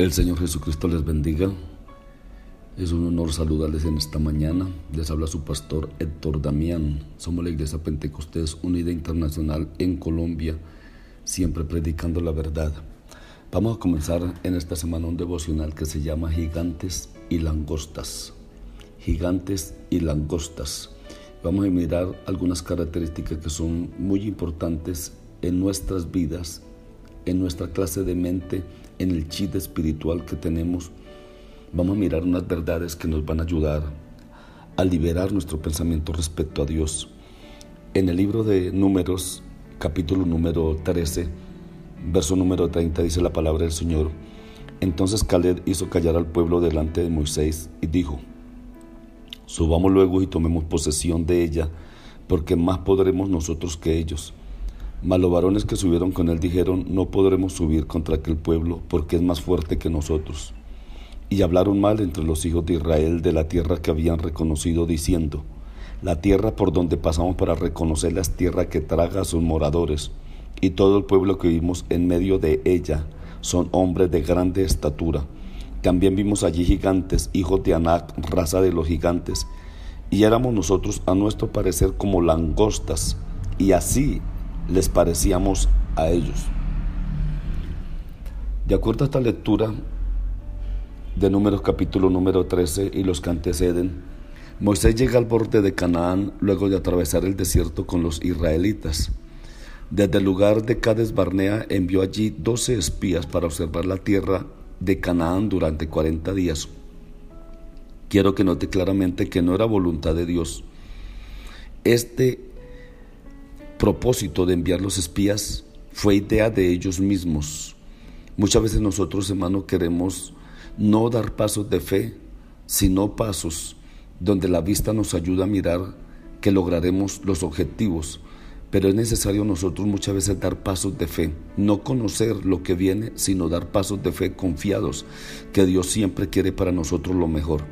El Señor Jesucristo les bendiga. Es un honor saludarles en esta mañana. Les habla su pastor Héctor Damián. Somos la Iglesia Pentecostés Unida Internacional en Colombia, siempre predicando la verdad. Vamos a comenzar en esta semana un devocional que se llama Gigantes y Langostas. Gigantes y Langostas. Vamos a mirar algunas características que son muy importantes en nuestras vidas, en nuestra clase de mente en el chip espiritual que tenemos, vamos a mirar unas verdades que nos van a ayudar a liberar nuestro pensamiento respecto a Dios. En el libro de Números, capítulo número 13, verso número 30, dice la palabra del Señor. Entonces Caleb hizo callar al pueblo delante de Moisés y dijo, Subamos luego y tomemos posesión de ella, porque más podremos nosotros que ellos mas los varones que subieron con él dijeron, no podremos subir contra aquel pueblo, porque es más fuerte que nosotros. Y hablaron mal entre los hijos de Israel de la tierra que habían reconocido, diciendo, la tierra por donde pasamos para reconocer es tierra que traga a sus moradores, y todo el pueblo que vimos en medio de ella son hombres de grande estatura. También vimos allí gigantes, hijos de Anac, raza de los gigantes, y éramos nosotros a nuestro parecer como langostas, y así les parecíamos a ellos. De acuerdo a esta lectura de Números capítulo número 13 y los que anteceden, Moisés llega al borde de Canaán luego de atravesar el desierto con los israelitas. Desde el lugar de Cades Barnea envió allí doce espías para observar la tierra de Canaán durante 40 días. Quiero que note claramente que no era voluntad de Dios. Este propósito de enviar los espías fue idea de ellos mismos. Muchas veces nosotros, hermano, queremos no dar pasos de fe, sino pasos donde la vista nos ayuda a mirar que lograremos los objetivos. Pero es necesario nosotros muchas veces dar pasos de fe, no conocer lo que viene, sino dar pasos de fe confiados, que Dios siempre quiere para nosotros lo mejor.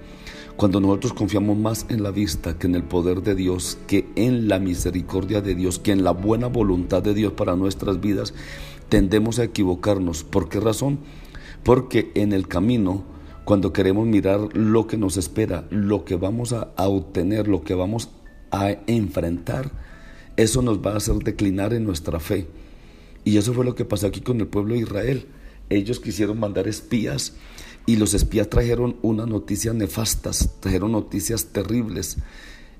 Cuando nosotros confiamos más en la vista que en el poder de Dios, que en la misericordia de Dios, que en la buena voluntad de Dios para nuestras vidas, tendemos a equivocarnos. ¿Por qué razón? Porque en el camino, cuando queremos mirar lo que nos espera, lo que vamos a, obtener, lo que vamos a enfrentar, eso nos va a hacer declinar en nuestra fe. Y eso fue lo que pasó aquí con el pueblo de Israel. Ellos quisieron mandar espías y los espías trajeron unas noticias nefastas, trajeron noticias terribles.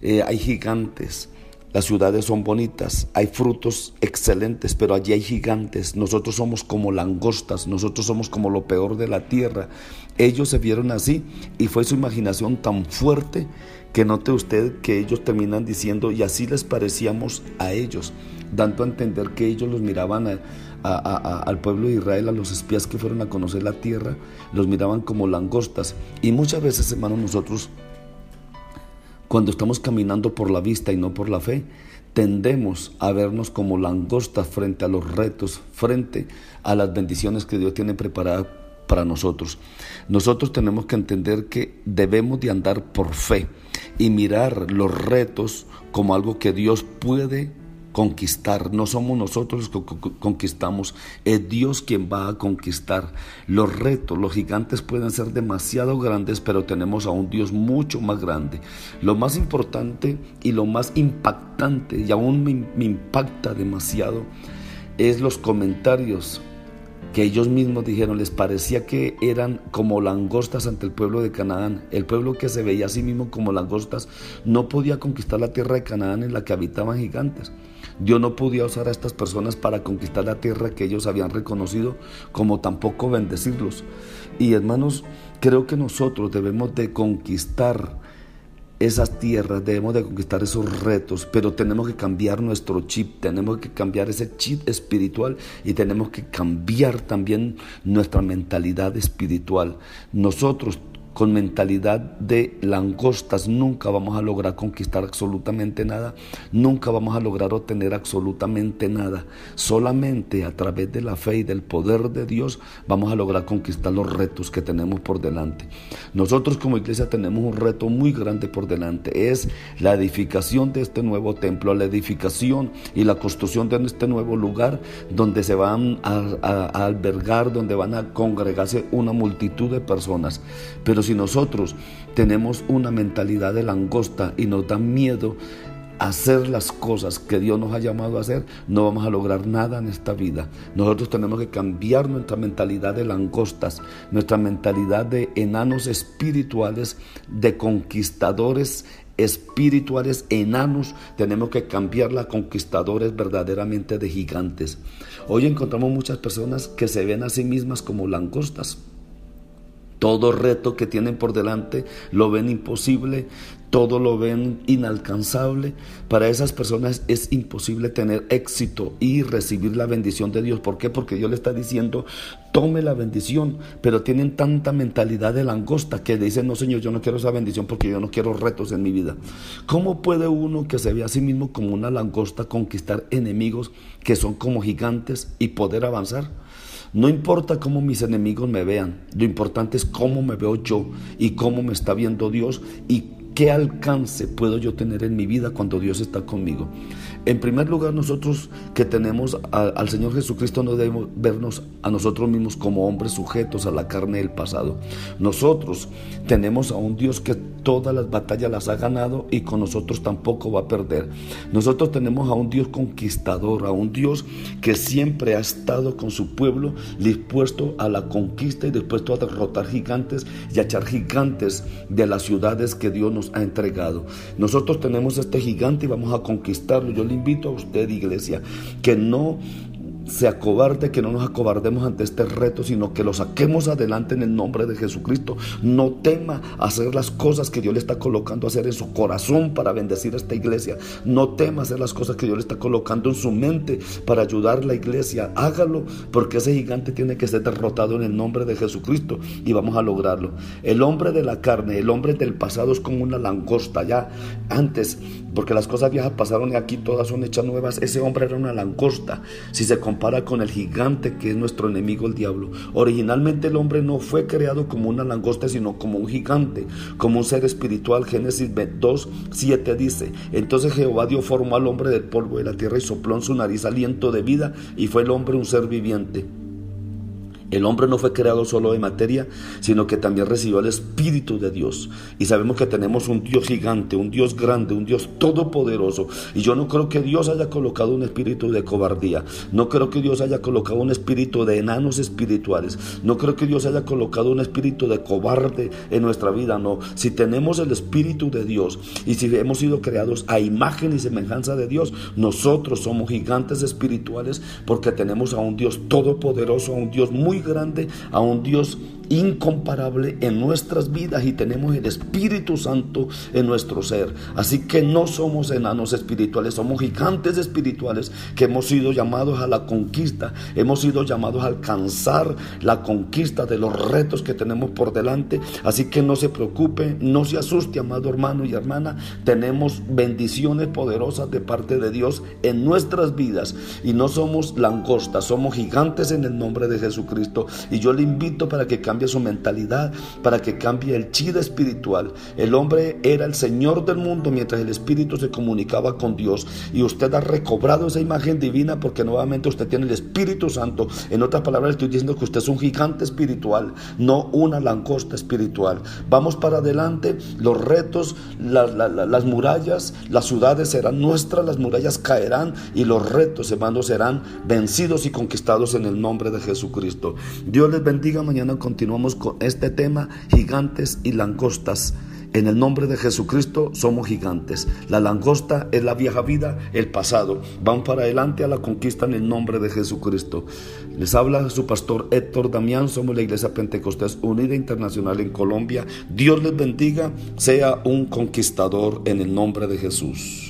Eh, hay gigantes, las ciudades son bonitas, hay frutos excelentes, pero allí hay gigantes. Nosotros somos como langostas, nosotros somos como lo peor de la tierra. Ellos se vieron así y fue su imaginación tan fuerte que note usted que ellos terminan diciendo y así les parecíamos a ellos, dando a entender que ellos los miraban al pueblo de Israel, a los espías que fueron a conocer la tierra, los miraban como langostas. Y muchas veces, hermanos, nosotros, cuando estamos caminando por la vista y no por la fe, tendemos a vernos como langostas frente a los retos, frente a las bendiciones que Dios tiene preparadas para nosotros. Nosotros tenemos que entender que debemos de andar por fe y mirar los retos como algo que Dios puede conquistar. No somos nosotros los que conquistamos, es Dios quien va a conquistar. Los retos, los gigantes pueden ser demasiado grandes, pero tenemos a un Dios mucho más grande. Lo más importante y lo más impactante, y aún me, me impacta demasiado, es los comentarios que ellos mismos dijeron, les parecía que eran como langostas ante el pueblo de Canaán. El pueblo que se veía a sí mismo como langostas no podía conquistar la tierra de Canaán en la que habitaban gigantes. Dios no podía usar a estas personas para conquistar la tierra que ellos habían reconocido, como tampoco bendecirlos. Y hermanos, creo que nosotros debemos de conquistar esas tierras, debemos de conquistar esos retos, pero tenemos que cambiar nuestro chip, tenemos que cambiar ese chip espiritual y tenemos que cambiar también nuestra mentalidad espiritual. Nosotros con mentalidad de langostas nunca vamos a lograr conquistar absolutamente nada, nunca vamos a lograr obtener absolutamente nada. Solamente a través de la fe y del poder de Dios vamos a lograr conquistar los retos que tenemos por delante. Nosotros como iglesia tenemos un reto muy grande por delante, es la edificación de este nuevo templo, la edificación y la construcción de este nuevo lugar donde se van a, albergar, donde van a congregarse una multitud de personas. Pero si nosotros tenemos una mentalidad de langosta y nos da miedo hacer las cosas que Dios nos ha llamado a hacer, no vamos a lograr nada en esta vida. Nosotros tenemos que cambiar nuestra mentalidad de langostas, nuestra mentalidad de enanos espirituales, de conquistadores espirituales enanos, tenemos que cambiarla a conquistadores verdaderamente de gigantes. Hoy encontramos muchas personas que se ven a sí mismas como langostas. Todo reto que tienen por delante lo ven imposible, todo lo ven inalcanzable. Para esas personas es imposible tener éxito y recibir la bendición de Dios. ¿Por qué? Porque Dios le está diciendo, tome la bendición, pero tienen tanta mentalidad de langosta que dicen, no Señor, yo no quiero esa bendición porque yo no quiero retos en mi vida. ¿Cómo puede uno que se ve a sí mismo como una langosta conquistar enemigos que son como gigantes y poder avanzar? No importa cómo mis enemigos me vean, lo importante es cómo me veo yo y cómo me está viendo Dios y qué alcance puedo yo tener en mi vida cuando Dios está conmigo. En primer lugar, nosotros que tenemos al Señor Jesucristo no debemos vernos a nosotros mismos como hombres sujetos a la carne del pasado. Nosotros tenemos a un Dios que todas las batallas las ha ganado y con nosotros tampoco va a perder. Nosotros tenemos a un Dios conquistador, a un Dios que siempre ha estado con su pueblo dispuesto a la conquista y dispuesto a derrotar gigantes y a echar gigantes de las ciudades que Dios nos ha entregado. Nosotros tenemos este gigante y vamos a conquistarlo. Yo le invito a usted, iglesia, que no se acobarde, que no nos acobardemos ante este reto, sino que lo saquemos adelante en el nombre de Jesucristo. No tema hacer las cosas que Dios le está colocando hacer en su corazón para bendecir a esta iglesia. No tema hacer las cosas que Dios le está colocando en su mente para ayudar a la iglesia. Hágalo porque ese gigante tiene que ser derrotado en el nombre de Jesucristo y vamos a lograrlo. El hombre de la carne, el hombre del pasado es como una langosta ya antes, porque las cosas viejas pasaron y aquí todas son hechas nuevas. Ese hombre era una langosta. Si se para con el gigante que es nuestro enemigo el diablo. Originalmente el hombre no fue creado como una langosta, sino como un gigante, como un ser espiritual. Génesis 2, 7 dice, entonces Jehová dio forma al hombre del polvo de la tierra y sopló en su nariz aliento de vida y fue el hombre un ser viviente. El hombre no fue creado solo de materia, sino que también recibió el Espíritu de Dios. Y sabemos que tenemos un Dios gigante, un Dios grande, un Dios todopoderoso. Y yo no creo que Dios haya colocado un espíritu de cobardía. No creo que Dios haya colocado un espíritu de enanos espirituales. No creo que Dios haya colocado un espíritu de cobarde en nuestra vida. No. Si tenemos el Espíritu de Dios y si hemos sido creados a imagen y semejanza de Dios, nosotros somos gigantes espirituales porque tenemos a un Dios todopoderoso, a un Dios muy grande, a un Dios incomparable en nuestras vidas y tenemos el Espíritu Santo en nuestro ser. Así que no somos enanos espirituales, somos gigantes espirituales que hemos sido llamados a la conquista, hemos sido llamados a alcanzar la conquista de los retos que tenemos por delante. Así que no se preocupe, no se asuste, amado hermano y hermana, tenemos bendiciones poderosas de parte de Dios en nuestras vidas y no somos langostas, somos gigantes en el nombre de Jesucristo. Y yo le invito para que cambie su mentalidad, para que cambie el chida espiritual. El hombre era el Señor del mundo mientras el Espíritu se comunicaba con Dios. Y usted ha recobrado esa imagen divina porque nuevamente usted tiene el Espíritu Santo. En otras palabras, estoy diciendo que usted es un gigante espiritual, no una langosta espiritual. Vamos para adelante, los retos, las murallas, las ciudades serán nuestras, las murallas caerán y los retos, hermanos, serán vencidos y conquistados en el nombre de Jesucristo. Dios les bendiga. Mañana continuamos con este tema, gigantes y langostas. En el nombre de Jesucristo somos gigantes. La langosta es la vieja vida, el pasado. Van para adelante a la conquista en el nombre de Jesucristo. Les habla su pastor Héctor Damián. Somos la Iglesia Pentecostés Unida Internacional en Colombia. Dios les bendiga. Sea un conquistador en el nombre de Jesús.